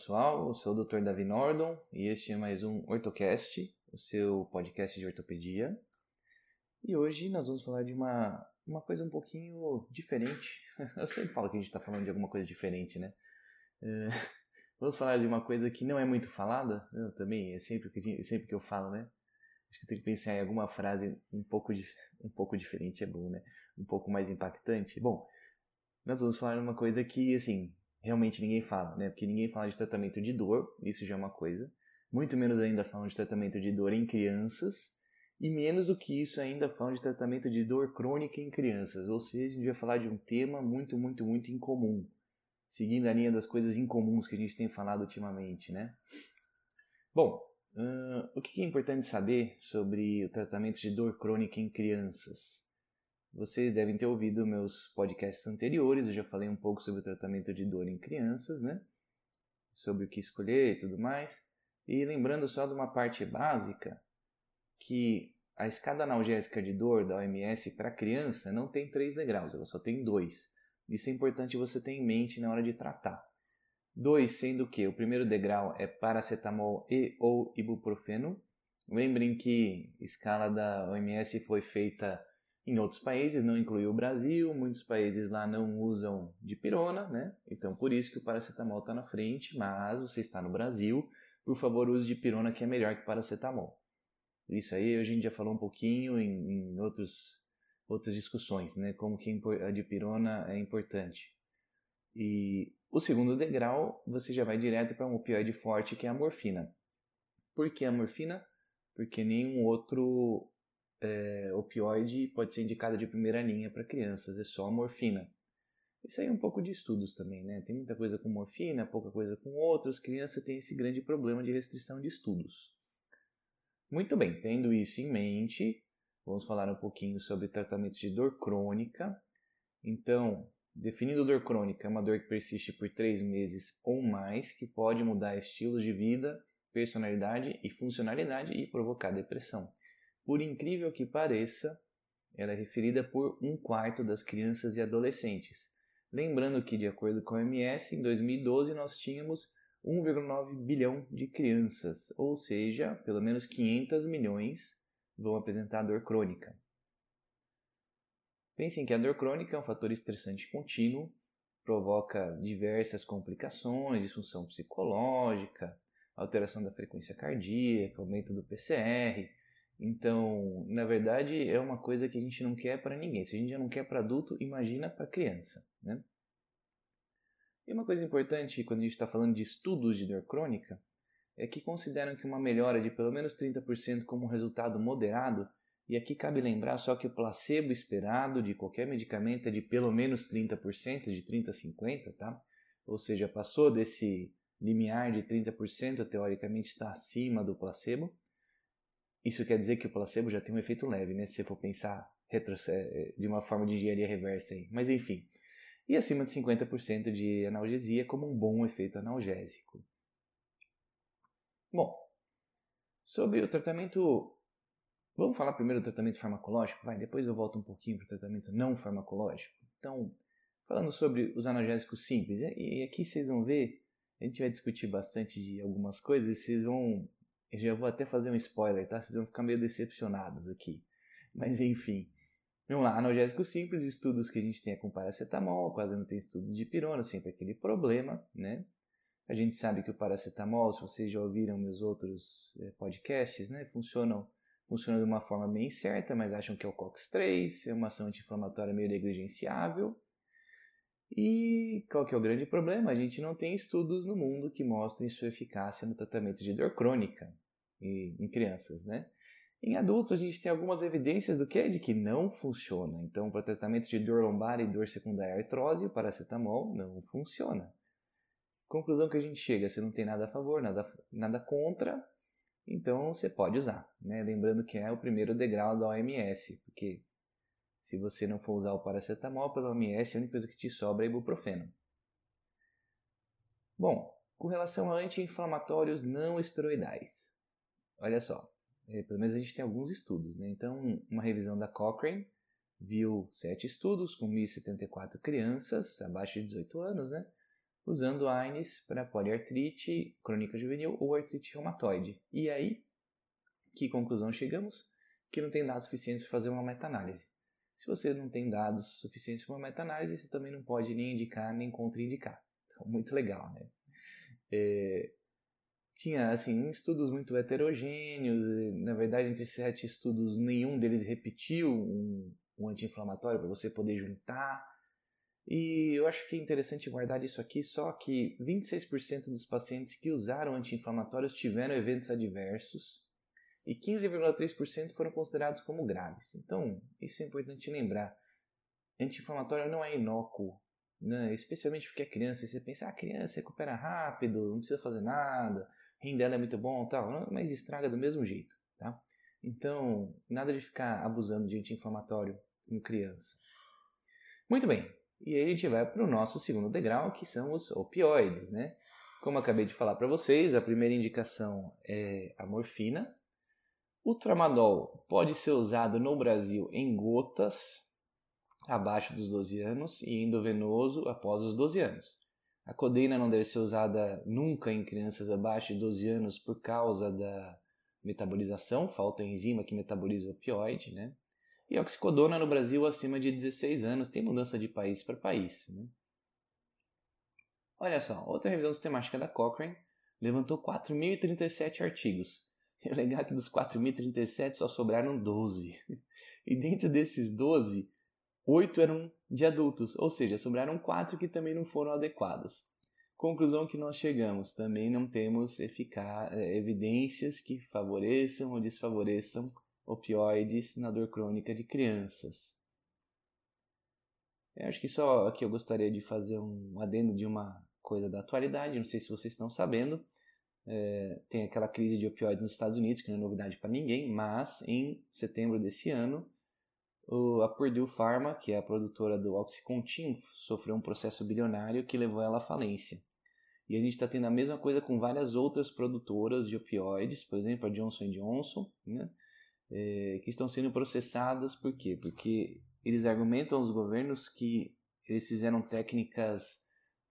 Pessoal, eu sou o Dr. Davi Nordon e este é mais um OrtoCast, o seu podcast de ortopedia. E hoje nós vamos falar de uma, uma coisa um pouquinho diferente. Eu sempre falo que a gente está falando de alguma coisa diferente, né? É, vamos falar de uma coisa que não é muito falada, eu também, é sempre que, sempre que eu falo, né? Acho que eu tenho que pensar em alguma frase um pouco, um pouco diferente, é bom, né? Um pouco mais impactante. Bom, nós vamos falar de uma coisa que, assim, realmente ninguém fala, né? Porque ninguém fala de tratamento de dor, isso já é uma coisa. Muito menos ainda falam de tratamento de dor em crianças. E menos do que isso ainda falam de tratamento de dor crônica em crianças. Ou seja, a gente vai falar de um tema muito, muito, muito incomum. Seguindo a linha das coisas incomuns que a gente tem falado ultimamente, né? Bom, uh, o que é importante saber sobre o tratamento de dor crônica em crianças? Vocês devem ter ouvido meus podcasts anteriores, eu já falei um pouco sobre o tratamento de dor em crianças, né? Sobre o que escolher e tudo mais. E lembrando só de uma parte básica, que a escada analgésica de dor da OMS para criança não tem três degraus, ela só tem dois. Isso é importante você ter em mente na hora de tratar. Dois sendo que o primeiro degrau é paracetamol e ou ibuprofeno. Lembrem que a escala da OMS foi feita em outros países, não incluiu o Brasil, muitos países lá não usam dipirona, né? Então por isso que o paracetamol está na frente, mas você está no Brasil, por favor use dipirona que é melhor que paracetamol. Isso aí a gente já falou um pouquinho em, em outros, outras discussões, né? Como que a dipirona é importante. E o segundo degrau, você já vai direto para um opioide forte que é a morfina. Por que a morfina? Porque nenhum outro é, opioide pode ser indicada de primeira linha para crianças, é só a morfina. Isso aí é um pouco de estudos também, né? Tem muita coisa com morfina, pouca coisa com outros. Criança tem esse grande problema de restrição de estudos. Muito bem, tendo isso em mente, vamos falar um pouquinho sobre tratamento de dor crônica. Então, definindo dor crônica, é uma dor que persiste por três meses ou mais, que pode mudar estilos de vida, personalidade e funcionalidade e provocar depressão. Por incrível que pareça, ela é referida por um quarto das crianças e adolescentes. Lembrando que, de acordo com a OMS, em 2012 nós tínhamos 1,9 bilhão de crianças, ou seja, pelo menos 500 milhões vão apresentar dor crônica. Pensem que a dor crônica é um fator estressante contínuo, provoca diversas complicações, disfunção psicológica, alteração da frequência cardíaca, aumento do PCR, então, na verdade, é uma coisa que a gente não quer para ninguém. Se a gente já não quer para adulto, imagina para criança, né? E uma coisa importante quando a gente está falando de estudos de dor crônica é que consideram que uma melhora de pelo menos 30% como resultado moderado, e aqui cabe lembrar só que o placebo esperado de qualquer medicamento é de pelo menos 30%, de 30% a 50%, tá? Ou seja, passou desse limiar de 30%, teoricamente está acima do placebo. Isso quer dizer que o placebo já tem um efeito leve, né? Se você for pensar é, de uma forma de engenharia reversa aí. Mas enfim. E acima de 50% de analgesia como um bom efeito analgésico. Bom, sobre o tratamento. Vamos falar primeiro do tratamento farmacológico? Vai, depois eu volto um pouquinho para o tratamento não farmacológico. Então, falando sobre os analgésicos simples, e aqui vocês vão ver, a gente vai discutir bastante de algumas coisas, vocês vão eu já vou até fazer um spoiler, tá? Vocês vão ficar meio decepcionados aqui. Mas enfim. Vamos lá, analgésico simples, estudos que a gente tem é com paracetamol, quase não tem estudo de pirona, sempre aquele problema, né? A gente sabe que o paracetamol, se vocês já ouviram meus outros é, podcasts, né, funcionam, funciona de uma forma bem certa, mas acham que é o COX-3, é uma ação anti-inflamatória meio negligenciável, e qual que é o grande problema? A gente não tem estudos no mundo que mostrem sua eficácia no tratamento de dor crônica em crianças, né? Em adultos, a gente tem algumas evidências do que de que não funciona. Então, para tratamento de dor lombar e dor secundária artrose, o paracetamol não funciona. Conclusão que a gente chega, você não tem nada a favor, nada, nada contra, então você pode usar. Né? Lembrando que é o primeiro degrau da OMS, porque se você não for usar o paracetamol pela OMS, a única coisa que te sobra é ibuprofeno. Bom, com relação a anti-inflamatórios não esteroidais. Olha só, é, pelo menos a gente tem alguns estudos, né? Então, uma revisão da Cochrane viu sete estudos com 1.074 crianças abaixo de 18 anos, né? usando AINES para poliartrite crônica juvenil ou artrite reumatoide. E aí, que conclusão chegamos? Que não tem dados suficientes para fazer uma meta-análise. Se você não tem dados suficientes para uma meta-análise, você também não pode nem indicar nem contraindicar. Então, muito legal, né? É, tinha, assim, estudos muito heterogêneos. Na verdade, entre sete estudos, nenhum deles repetiu um, um anti-inflamatório para você poder juntar. E eu acho que é interessante guardar isso aqui, só que 26% dos pacientes que usaram anti-inflamatórios tiveram eventos adversos e 15,3% foram considerados como graves. Então, isso é importante lembrar. Anti-inflamatório não é inócuo, né? especialmente porque é criança. você pensa, ah, a criança recupera rápido, não precisa fazer nada, o rim dela é muito bom, tal, mas estraga do mesmo jeito. Tá? Então, nada de ficar abusando de anti-inflamatório em criança. Muito bem, e aí a gente vai para o nosso segundo degrau, que são os opioides. Né? Como acabei de falar para vocês, a primeira indicação é a morfina, o tramadol pode ser usado no Brasil em gotas abaixo dos 12 anos e endovenoso após os 12 anos. A codeína não deve ser usada nunca em crianças abaixo de 12 anos por causa da metabolização, falta enzima que metaboliza o opioide, né? E a oxicodona no Brasil acima de 16 anos tem mudança de país para país. Né? Olha só, outra revisão sistemática da Cochrane levantou 4.037 artigos, é legal que dos 4.037 só sobraram 12. E dentro desses 12, 8 eram de adultos, ou seja, sobraram 4 que também não foram adequados. Conclusão que nós chegamos, também não temos eh, evidências que favoreçam ou desfavoreçam opioides na dor crônica de crianças. Eu acho que só aqui eu gostaria de fazer um adendo de uma coisa da atualidade, não sei se vocês estão sabendo, é, tem aquela crise de opioides nos Estados Unidos, que não é novidade para ninguém, mas em setembro desse ano, a Purdue Pharma, que é a produtora do Oxycontin, sofreu um processo bilionário que levou ela à falência. E a gente está tendo a mesma coisa com várias outras produtoras de opioides, por exemplo, a Johnson Johnson, né, é, que estão sendo processadas, por quê? Porque eles argumentam aos governos que eles fizeram técnicas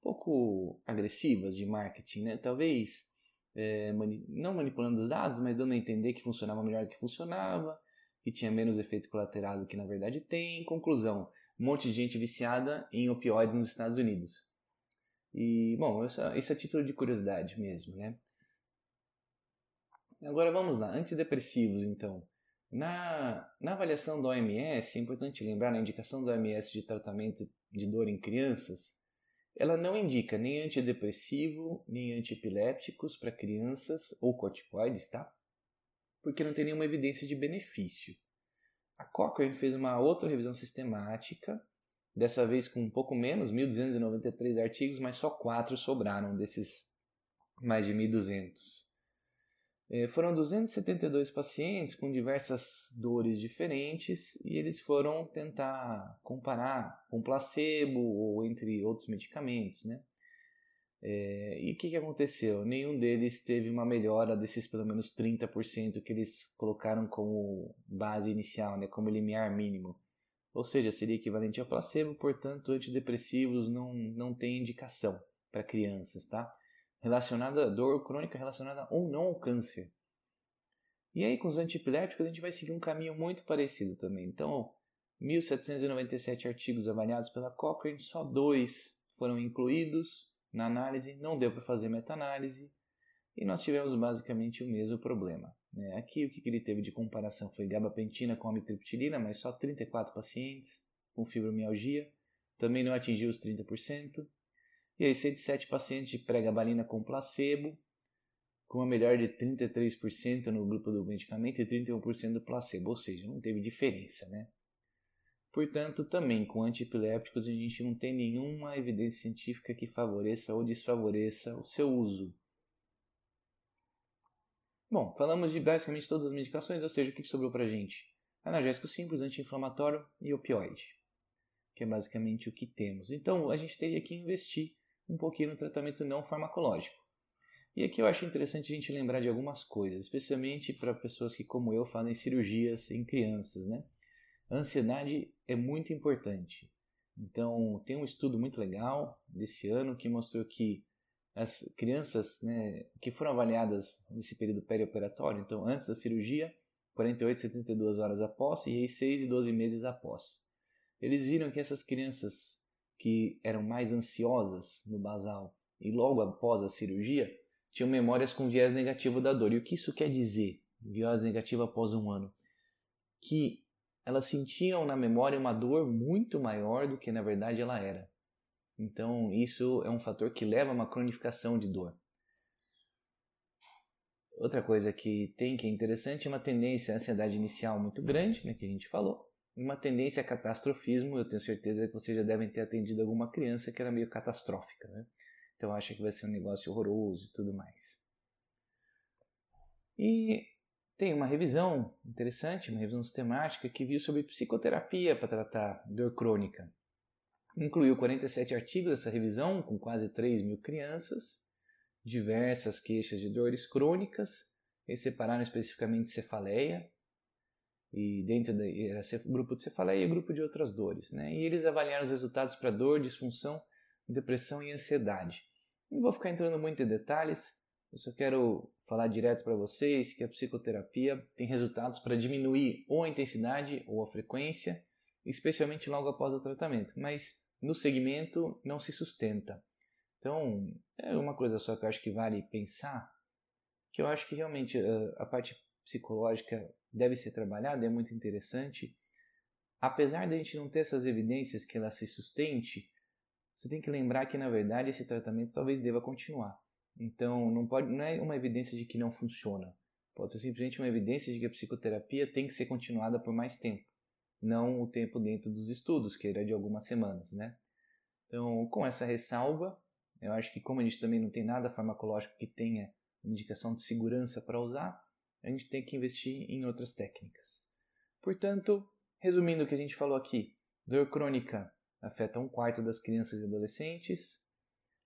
pouco agressivas de marketing, né? Talvez é, mani não manipulando os dados, mas dando a entender que funcionava melhor do que funcionava, que tinha menos efeito colateral do que na verdade tem. Conclusão: um monte de gente viciada em opioide nos Estados Unidos. E, bom, isso, isso é título de curiosidade mesmo, né? Agora vamos lá, antidepressivos então. Na, na avaliação da OMS, é importante lembrar, na indicação da OMS de tratamento de dor em crianças, ela não indica nem antidepressivo, nem antiepilépticos para crianças ou corticoides, tá? Porque não tem nenhuma evidência de benefício. A Cochrane fez uma outra revisão sistemática, dessa vez com um pouco menos, 1.293 artigos, mas só quatro sobraram desses mais de 1.200. É, foram 272 pacientes com diversas dores diferentes e eles foram tentar comparar com placebo ou entre outros medicamentos, né? É, e o que, que aconteceu? Nenhum deles teve uma melhora desses pelo menos 30% que eles colocaram como base inicial, né, como limiar mínimo. Ou seja, seria equivalente a placebo, portanto, antidepressivos não, não têm indicação para crianças, tá? relacionada à dor crônica relacionada ou não ao câncer. E aí com os antiepiléticos a gente vai seguir um caminho muito parecido também. Então, 1.797 artigos avaliados pela Cochrane, só dois foram incluídos na análise, não deu para fazer meta-análise e nós tivemos basicamente o mesmo problema. Né? Aqui o que ele teve de comparação foi gabapentina com amitriptilina, mas só 34 pacientes com fibromialgia, também não atingiu os 30%. E aí 107 pacientes de pregabalina com placebo, com uma melhor de 33% no grupo do medicamento e 31% do placebo, ou seja, não teve diferença, né? Portanto, também com antiepilépticos a gente não tem nenhuma evidência científica que favoreça ou desfavoreça o seu uso. Bom, falamos de basicamente todas as medicações, ou seja, o que sobrou para a gente? Analgésico simples, anti-inflamatório e opioide, que é basicamente o que temos. Então, a gente teria que investir um pouquinho no tratamento não farmacológico. E aqui eu acho interessante a gente lembrar de algumas coisas, especialmente para pessoas que, como eu, fazem cirurgias em crianças, né? A ansiedade é muito importante. Então, tem um estudo muito legal desse ano que mostrou que as crianças né, que foram avaliadas nesse período perioperatório, então antes da cirurgia, 48 e 72 horas após e aí 6 e 12 meses após. Eles viram que essas crianças que eram mais ansiosas no basal e logo após a cirurgia tinham memórias com viés negativo da dor. E o que isso quer dizer, viés negativo após um ano? Que elas sentiam na memória uma dor muito maior do que na verdade ela era. Então, isso é um fator que leva a uma cronificação de dor. Outra coisa que tem que é interessante é uma tendência à ansiedade inicial muito grande, né, que a gente falou, uma tendência a catastrofismo. Eu tenho certeza que vocês já devem ter atendido alguma criança que era meio catastrófica, né? Então acha que vai ser um negócio horroroso e tudo mais. E tem uma revisão interessante, uma revisão sistemática que viu sobre psicoterapia para tratar dor crônica. Incluiu 47 artigos dessa revisão, com quase 3 mil crianças, diversas queixas de dores crônicas, eles separaram especificamente cefaleia, e dentro era grupo de cefaleia e grupo de outras dores. Né? E eles avaliaram os resultados para dor, disfunção, depressão e ansiedade. Não vou ficar entrando muito em detalhes, eu só quero falar direto para vocês que a psicoterapia tem resultados para diminuir ou a intensidade ou a frequência, especialmente logo após o tratamento, mas no segmento não se sustenta. Então, é uma coisa só que eu acho que vale pensar, que eu acho que realmente a parte psicológica deve ser trabalhada, é muito interessante. Apesar de a gente não ter essas evidências que ela se sustente, você tem que lembrar que na verdade esse tratamento talvez deva continuar. Então não pode, não é uma evidência de que não funciona. Pode ser simplesmente uma evidência de que a psicoterapia tem que ser continuada por mais tempo, não o tempo dentro dos estudos, que era de algumas semanas, né? Então, com essa ressalva, eu acho que como a gente também não tem nada farmacológico que tenha indicação de segurança para usar, a gente tem que investir em outras técnicas. Portanto, resumindo o que a gente falou aqui, dor crônica afeta um quarto das crianças e adolescentes.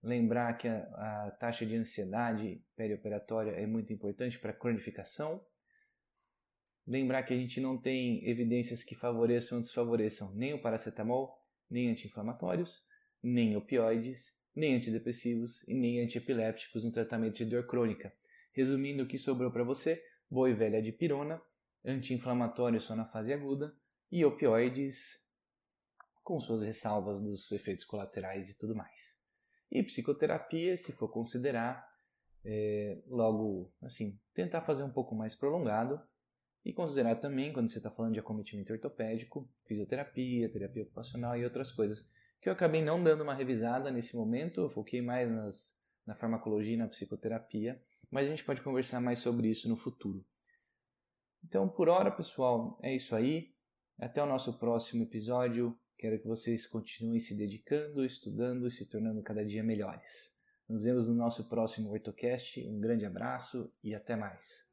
Lembrar que a, a taxa de ansiedade perioperatória é muito importante para a cronificação. Lembrar que a gente não tem evidências que favoreçam ou desfavoreçam nem o paracetamol, nem anti-inflamatórios, nem opioides, nem antidepressivos e nem antiepilépticos no tratamento de dor crônica. Resumindo o que sobrou para você, boa e velha dipirona, anti-inflamatório só na fase aguda e opioides com suas ressalvas dos efeitos colaterais e tudo mais. E psicoterapia, se for considerar, é, logo, assim, tentar fazer um pouco mais prolongado e considerar também, quando você está falando de acometimento ortopédico, fisioterapia, terapia ocupacional e outras coisas, que eu acabei não dando uma revisada nesse momento, eu foquei mais nas, na farmacologia e na psicoterapia, mas a gente pode conversar mais sobre isso no futuro. Então, por hora, pessoal, é isso aí. Até o nosso próximo episódio. Quero que vocês continuem se dedicando, estudando e se tornando cada dia melhores. Nos vemos no nosso próximo Ortocast. Um grande abraço e até mais.